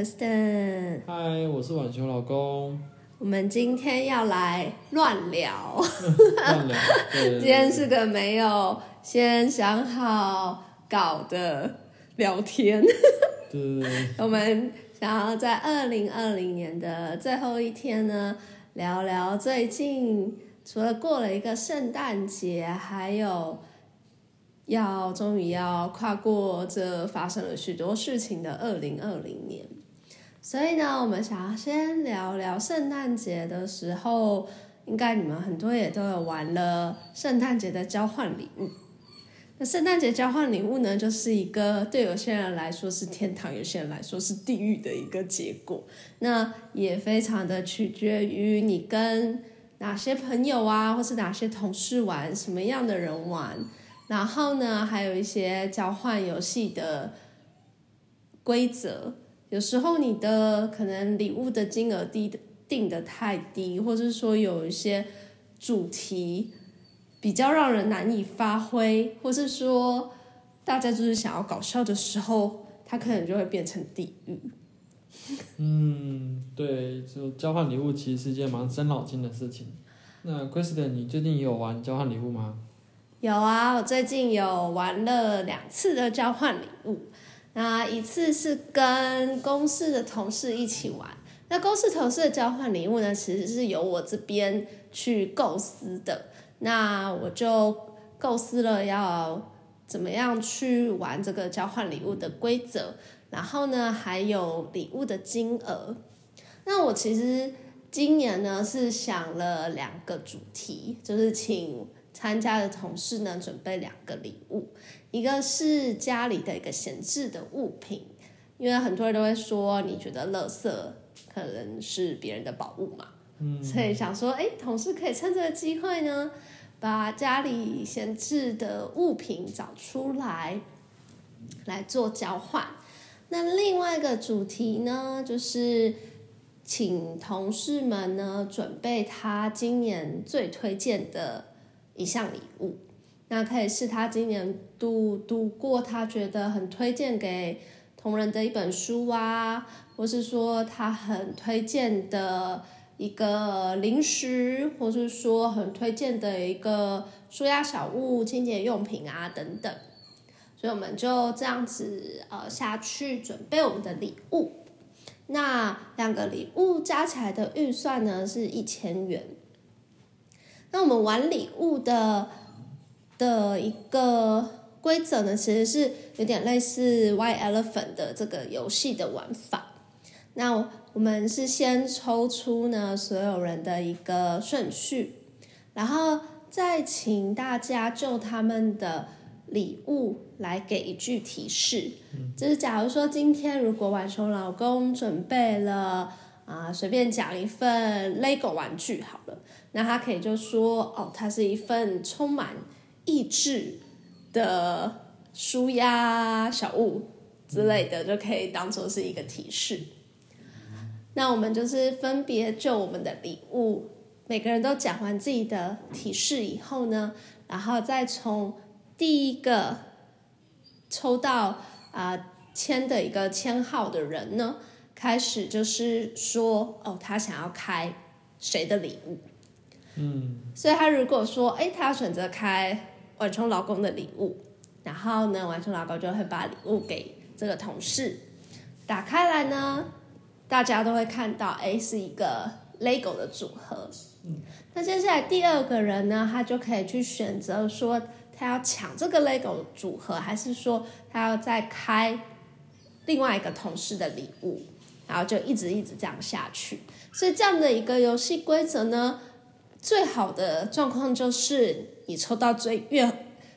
Kristen。嗨，我是晚秋老公。我们今天要来乱聊，乱聊。今天是个没有先想好搞的聊天。对。我们想要在二零二零年的最后一天呢，聊聊最近除了过了一个圣诞节，还有要终于要跨过这发生了许多事情的二零二零年。所以呢，我们想要先聊聊圣诞节的时候，应该你们很多也都有玩了圣诞节的交换礼物。那圣诞节交换礼物呢，就是一个对有些人来说是天堂，有些人来说是地狱的一个结果。那也非常的取决于你跟哪些朋友啊，或是哪些同事玩，什么样的人玩。然后呢，还有一些交换游戏的规则。有时候你的可能礼物的金额低定的太低，或者说有一些主题比较让人难以发挥，或是说大家就是想要搞笑的时候，它可能就会变成地狱。嗯，对，就交换礼物其实是件蛮伤脑筋的事情。那 Kristen，你最近有玩交换礼物吗？有啊，我最近有玩了两次的交换礼物。那一次是跟公司的同事一起玩，那公司同事的交换礼物呢，其实是由我这边去构思的。那我就构思了要怎么样去玩这个交换礼物的规则，然后呢，还有礼物的金额。那我其实今年呢是想了两个主题，就是请参加的同事呢准备两个礼物。一个是家里的一个闲置的物品，因为很多人都会说，你觉得垃圾可能是别人的宝物嘛，嗯，所以想说，哎，同事可以趁这个机会呢，把家里闲置的物品找出来，来做交换。那另外一个主题呢，就是请同事们呢准备他今年最推荐的一项礼物。那可以是他今年读读过，他觉得很推荐给同仁的一本书啊，或是说他很推荐的一个零食，或是说很推荐的一个舒压小物、清洁用品啊等等。所以我们就这样子呃下去准备我们的礼物。那两个礼物加起来的预算呢是一千元。那我们玩礼物的。的一个规则呢，其实是有点类似 Y Elephant 的这个游戏的玩法。那我们是先抽出呢所有人的一个顺序，然后再请大家就他们的礼物来给一句提示。就是假如说今天如果晚熊老公准备了啊，随便讲一份 LEGO 玩具好了，那他可以就说哦，它是一份充满。益智的舒压小物之类的，就可以当做是一个提示。那我们就是分别就我们的礼物，每个人都讲完自己的提示以后呢，然后再从第一个抽到啊签的一个签号的人呢，开始就是说哦，他想要开谁的礼物。嗯，所以他如果说哎，他要选择开。晚充老公的礼物，然后呢，晚充老公就会把礼物给这个同事，打开来呢，大家都会看到，哎，是一个 LEGO 的组合。那接下来第二个人呢，他就可以去选择说，他要抢这个 LEGO 组合，还是说他要再开另外一个同事的礼物，然后就一直一直这样下去。所以这样的一个游戏规则呢？最好的状况就是你抽到最越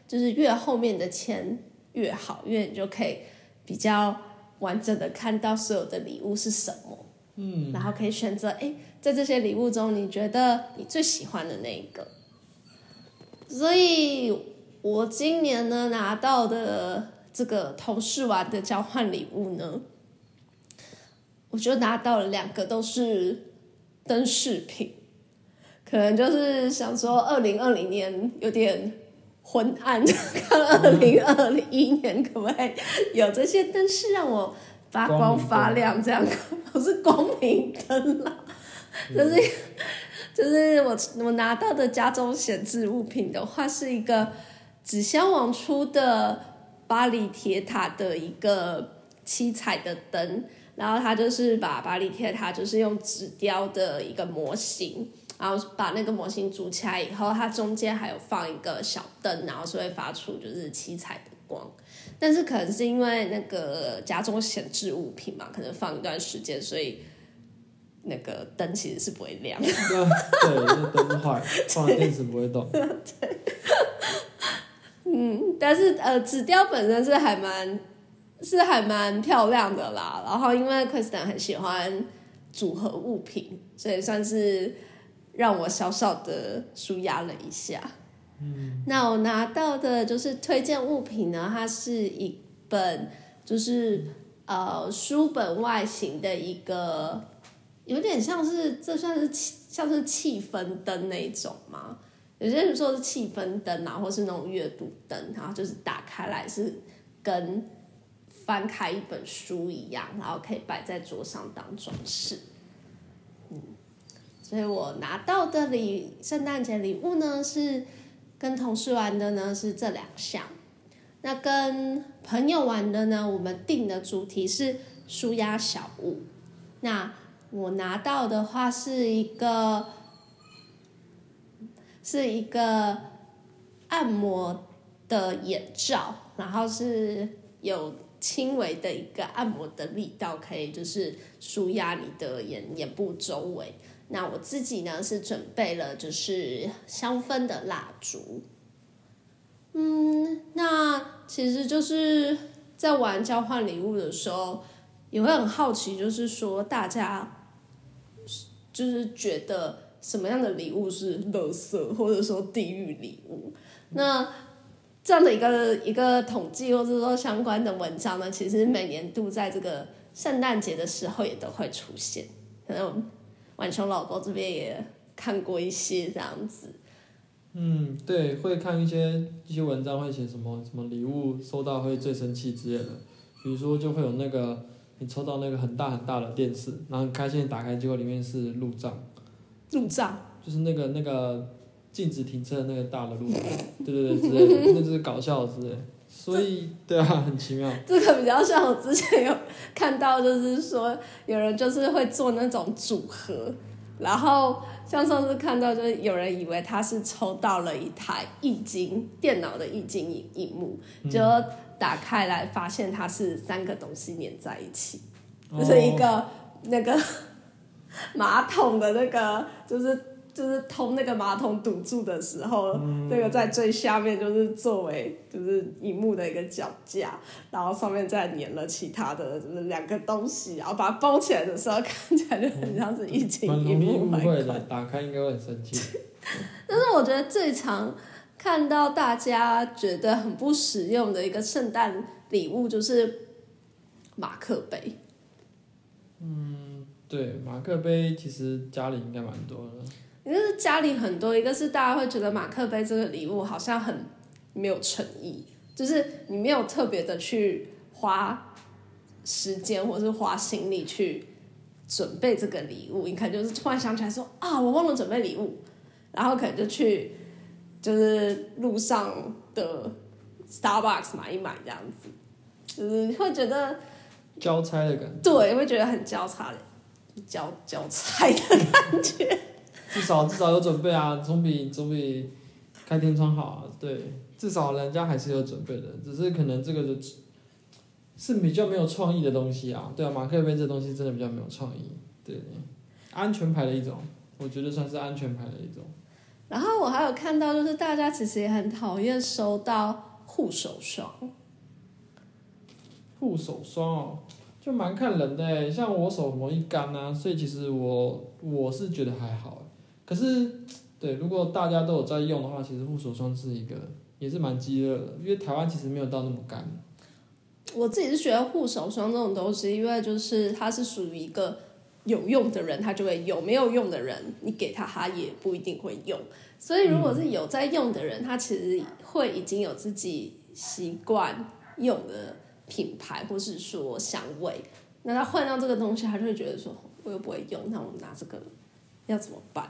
就是越后面的签越好，因为你就可以比较完整的看到所有的礼物是什么，嗯，然后可以选择，哎，在这些礼物中，你觉得你最喜欢的那一个。所以我今年呢拿到的这个同事玩的交换礼物呢，我就拿到了两个都是灯饰品，可能就是想说二零二零年有点昏暗，看二零二一年 可不可以有这些灯饰让我发光发亮，这样。不是光明灯啦，就是就是我我拿到的家中闲置物品的话，是一个纸箱王出的巴黎铁塔的一个七彩的灯，然后它就是把巴黎铁塔就是用纸雕的一个模型，然后把那个模型组起来以后，它中间还有放一个小灯，然后是会发出就是七彩的光。但是可能是因为那个家中闲置物品嘛，可能放一段时间，所以那个灯其实是不会亮。对，那灯坏，放了电池不会动。对嗯，但是呃，纸雕本身是还蛮是还蛮漂亮的啦。然后因为 Kristen 很喜欢组合物品，所以算是让我小小的舒压了一下。嗯，那我拿到的就是推荐物品呢，它是一本就是呃书本外形的一个，有点像是这算是气像是气氛灯那一种吗？有些人说是气氛灯啊，或是那种阅读灯，然后就是打开来是跟翻开一本书一样，然后可以摆在桌上当装饰。所以我拿到的礼圣诞节礼物呢，是跟同事玩的呢是这两项。那跟朋友玩的呢，我们定的主题是舒压小物。那我拿到的话是一个。是一个按摩的眼罩，然后是有轻微的一个按摩的力道，可以就是舒压你的眼眼部周围。那我自己呢是准备了就是香氛的蜡烛。嗯，那其实就是在玩交换礼物的时候，也会很好奇，就是说大家就是觉得。什么样的礼物是垃圾，或者说地狱礼物？那这样的一个一个统计，或者说相关的文章呢？其实每年度在这个圣诞节的时候也都会出现。可能晚熊老公这边也看过一些这样子。嗯，对，会看一些一些文章，会写什么什么礼物收到会最生气之类的。比如说，就会有那个你抽到那个很大很大的电视，然后很开心打开，结果里面是路障。路障就是那个那个禁止停车的那个大的路障，对对对，之类的，那就是搞笑之类。所以对啊，很奇妙。这个比较像我之前有看到，就是说有人就是会做那种组合，然后像上次看到，就是有人以为他是抽到了一台易经电脑的易经荧荧幕，就打开来发现它是三个东西连在一起，就是一个那个。马桶的那个就是就是通那个马桶堵住的时候，那个在最下面就是作为就是荧幕的一个脚架，然后上面再粘了其他的就是两个东西，然后把它包起来的时候看起来就很像是一进一幕。不会的，打开应该会很生气。但是我觉得最常看到大家觉得很不实用的一个圣诞礼物就是马克杯。嗯。对，马克杯其实家里应该蛮多的。一个是家里很多，一个是大家会觉得马克杯这个礼物好像很没有诚意，就是你没有特别的去花时间或是花心力去准备这个礼物，你可能就是突然想起来说啊，我忘了准备礼物，然后可能就去就是路上的 Starbucks 买一买这样子，就是会觉得交差的感觉，对，会觉得很交叉的。交交差的感觉，至少至少有准备啊，总比总比开天窗好啊。对，至少人家还是有准备的，只是可能这个就是比较没有创意的东西啊。对啊，马克杯这东西真的比较没有创意。对，安全牌的一种，我觉得算是安全牌的一种。然后我还有看到，就是大家其实也很讨厌收到护手霜。护手霜哦。就蛮看人的欸像我手容易干啊，所以其实我我是觉得还好欸。可是，对，如果大家都有在用的话，其实护手霜是一个也是蛮激热的，因为台湾其实没有到那么干。我自己是觉得护手霜这种东西，因为就是它是属于一个有用的人，他就会用；没有用的人，你给他，他也不一定会用。所以，如果是有在用的人，他其实会已经有自己习惯用的品牌，或是说香味。那他换到这个东西，他就会觉得说，我又不会用，那我拿这个要怎么办？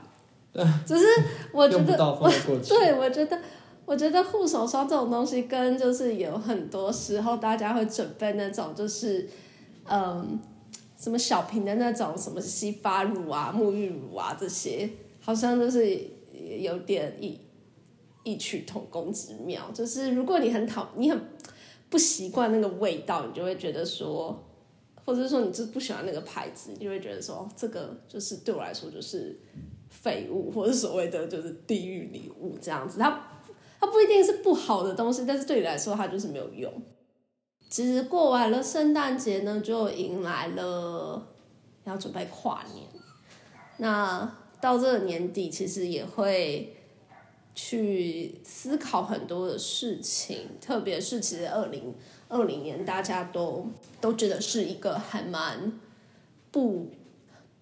就是我觉得，用不到放得过去。对我觉得，我觉得护手霜这种东西，跟就是有很多时候大家会准备那种，就是嗯，什么小瓶的那种什么洗发乳啊、沐浴乳啊这些，好像就是有点异异曲同工之妙。就是如果你很讨，你很不习惯那个味道，你就会觉得说，或者是说你就不喜欢那个牌子，你就会觉得说，哦这个就是对我来说就是废物，或者所谓的就是地狱礼物这样子。它它不一定是不好的东西，但是对你来说它就是没有用。其实过完了圣诞节呢，就迎来了要准备跨年。那到这个年底，其实也会去思考很多的事情，特别是其实二零二零年大家都都觉得是一个还蛮不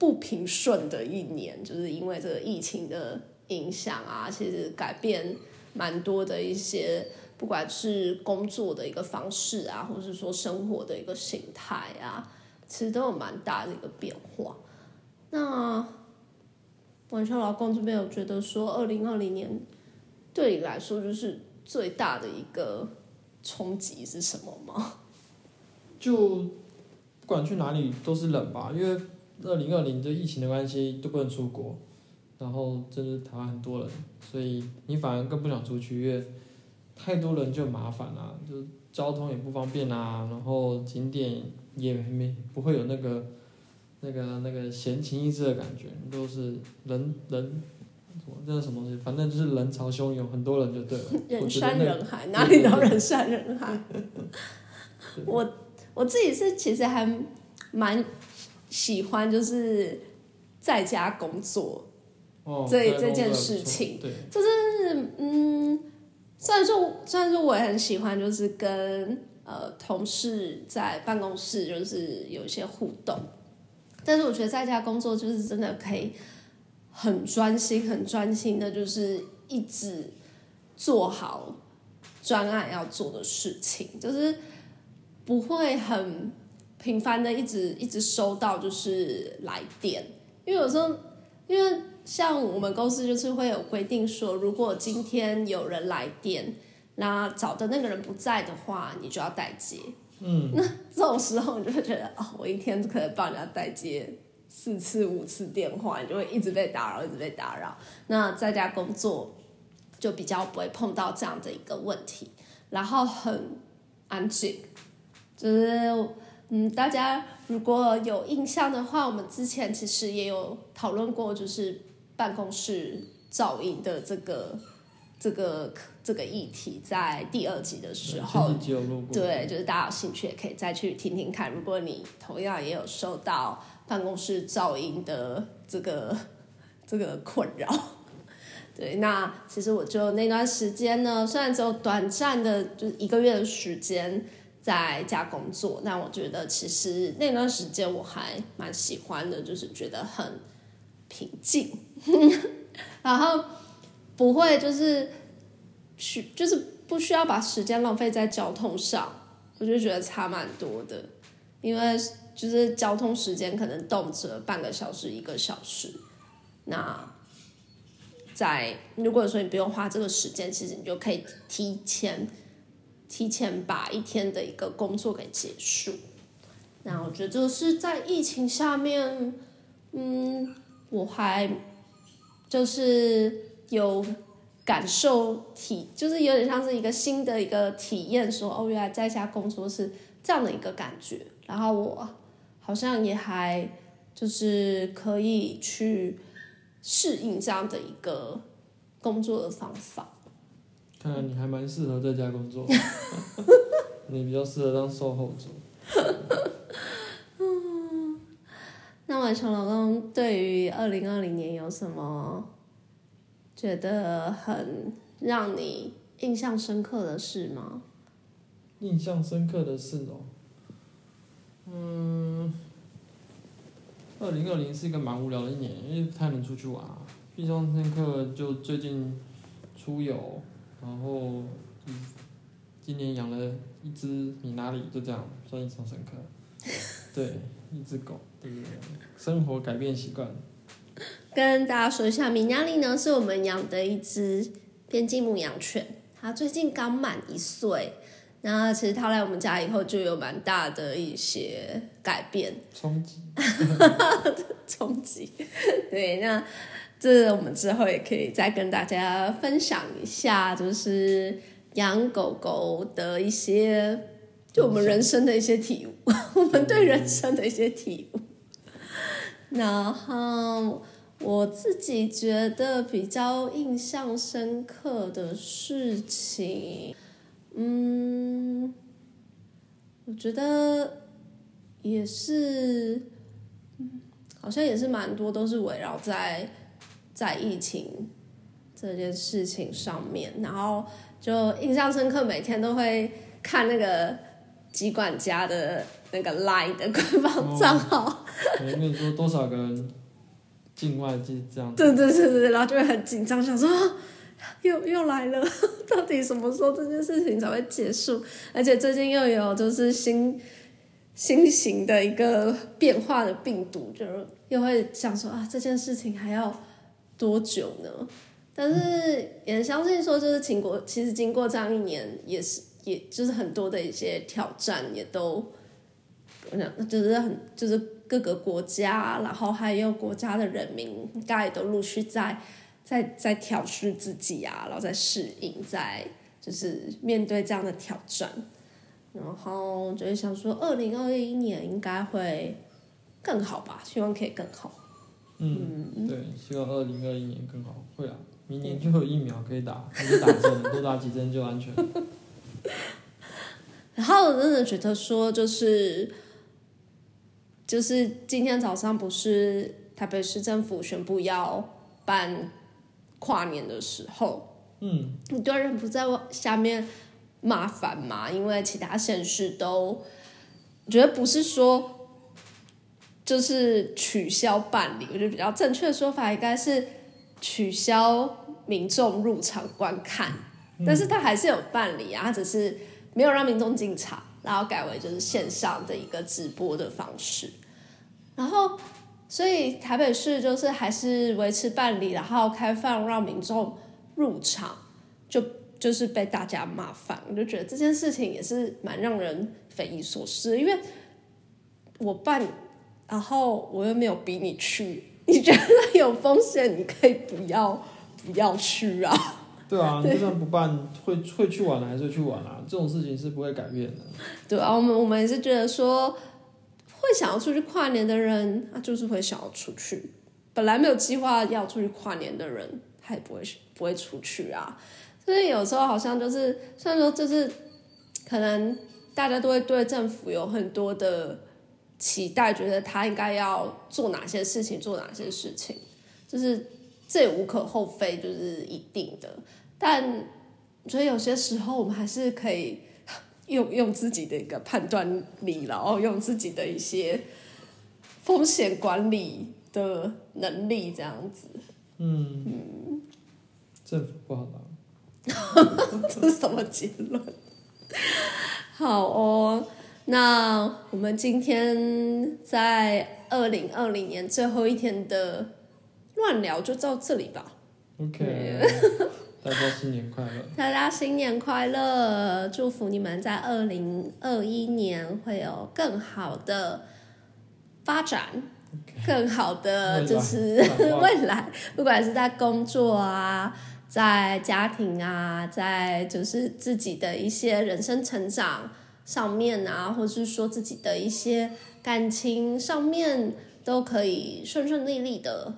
不平顺的一年，就是因为这个疫情的影响啊，其实改变蛮多的一些，不管是工作的一个方式啊，或是说生活的一个形态啊，其实都有蛮大的一个变化。那晚秋老公这边有觉得说，二零二零年对你来说就是最大的一个冲击是什么吗？就不管去哪里都是冷吧，因为二零二零这疫情的关系都不能出国，然后就是台湾很多人，所以你反而更不想出去，因为太多人就麻烦啦、就交通也不方便啊，然后景点也没不会有那个那个那个闲情逸致的感觉，都是人人。这是什么东西？反正就是人潮汹涌，很多人就对了。人山人海，哪里都人山人海。我我自己是其实还蛮喜欢，就是在家工作，哦，这这件事情对，就是嗯，虽然说虽然说我也很喜欢，就是跟呃同事在办公室就是有一些互动，但是我觉得在家工作就是真的可以很专心、很专心的，就是一直做好专案要做的事情，就是不会很频繁的一直一直收到就是来电，因为有时候因为像我们公司就是会有规定说，如果今天有人来电，那找的那个人不在的话，你就要代接。嗯，那这种时候你就会觉得，哦，我一天可能帮人家代接四次、五次电话，你就会一直被打扰，一直被打扰。那在家工作就比较不会碰到这样的一个问题，然后很安静，就是嗯，大家如果有印象的话，我们之前其实也有讨论过，就是办公室噪音的这个这个这个议题，在第二集的时候。对，就是大家有兴趣也可以再去听听看。如果你同样也有受到办公室噪音的这个这个困扰，对，那其实我就那段时间呢，虽然只有短暂的，就是一个月的时间在家工作，那我觉得其实那段时间我还蛮喜欢的，就是觉得很平静，然后不会就是需就是不需要把时间浪费在交通上，我就觉得差蛮多的，因为就是交通时间可能动辄半个小时、一个小时，那在如果说你不用花这个时间，其实你就可以提前提前把一天的一个工作给结束。那我觉得就是在疫情下面，嗯，我还就是有感受体，就是有点像是一个新的一个体验说哦，原来在家工作是这样的一个感觉。然后我好像也还就是可以去适应这样的一个工作的方法。看来你还蛮适合在家工作，你比较适合当售后组。伟雄老公对于二零二零年有什么觉得很让你印象深刻的事吗？印象深刻的事哦，嗯，二零二零是一个蛮无聊的一年，因为不太能出去玩啊。印象深刻就最近出游，然后嗯今年养了一只米拉里，就这样算印象深刻。对，一只狗，对对对，生活改变习惯。跟大家说一下，米拉利呢是我们养的一只边境牧羊犬，它最近刚满一岁。那其实它来我们家以后就有蛮大的一些改变冲击，冲击。对，那这我们之后也可以再跟大家分享一下，就是养狗狗的一些，就我们人生的一些体悟，我们对人生的一些体悟。然后我自己觉得比较印象深刻的事情，嗯，我觉得也是，嗯好像也是蛮多都是围绕在在疫情这件事情上面，然后就印象深刻，每天都会看那个疾管家的那个 Line 的官方账号。我跟你说多少个人境外就这样，对对对对，然后就会很紧张，想说啊又又来了，到底什么时候这件事情才会结束？而且最近又有就是新新型的一个变化的病毒，就是又会想说啊这件事情还要多久呢？但是也相信说，就是经过其实经过这样一年，也是也就是很多的一些挑战，也都我想就是很就是各个国家，然后还有国家的人民，应该也都陆续在在在调试自己啊，然后在适应，在就是面对这样的挑战，然后就是想说，二零二一年应该会更好吧，希望可以更好。嗯，对，希望二零二一年更好，会啊，明年就有疫苗可以打，可以打针，多打几针就安全。然后我真的觉得说，就是就是今天早上不是台北市政府宣布要办跨年的时候，嗯，很多人不在下面麻烦嘛，因为其他县市都我觉得不是说就是取消办理，我觉得比较正确的说法应该是取消民众入场观看，但是他还是有办理啊，他只是没有让民众进场，然后改为就是线上的一个直播的方式，然后所以台北市就是还是维持办理，然后开放让民众入场，就就是被大家骂烦，我就觉得这件事情也是蛮让人匪夷所思，因为我办，然后我又没有逼你去，你觉得有风险，你可以不要不要去啊。对啊，你就算不办，会会去玩的还是会去玩啊，这种事情是不会改变的。对啊，我们我们也是觉得说，会想要出去跨年的人，他就是会想要出去。本来没有计划要出去跨年的人，他也不会不会出去啊。所以有时候好像就是，虽然说就是可能大家都会对政府有很多的期待，觉得他应该要做哪些事情，做哪些事情，就是这也无可厚非，就是一定的。但所以有些时候我们还是可以用用自己的一个判断力，然后用自己的一些风险管理的能力，这样子。嗯，政府不好当。这是什么结论？好哦，那我们今天在二零二零年最后一天的乱聊就到这里吧。OK，大家新年快乐。大家新年快乐！祝福你们在二零二一年会有更好的发展，更好的就是未来 未来，不管是在工作啊，在家庭啊，在就是自己的一些人生成长上面啊，或是说自己的一些感情上面，都可以顺顺利利的。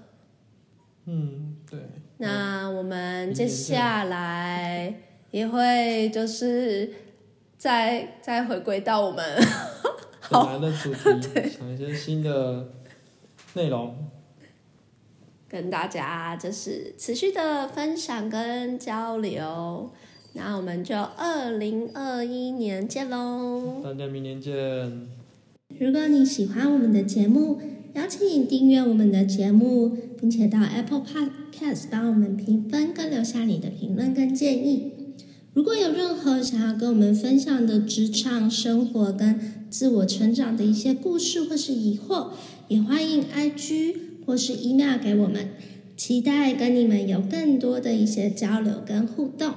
嗯，对。那我们接下来也会就是再再回归到我们本来的主题，想一些新的内容。跟大家就是持续的分享跟交流。那我们就二零二一年见喽！大家明年见。如果你喜欢我们的节目，邀请你订阅我们的节目，并且到 Apple Podcast 帮我们评分跟留下你的评论跟建议。如果有任何想要跟我们分享的职场生活跟自我成长的一些故事或是疑惑，也欢迎 IG 或是 email 给我们，期待跟你们有更多的一些交流跟互动。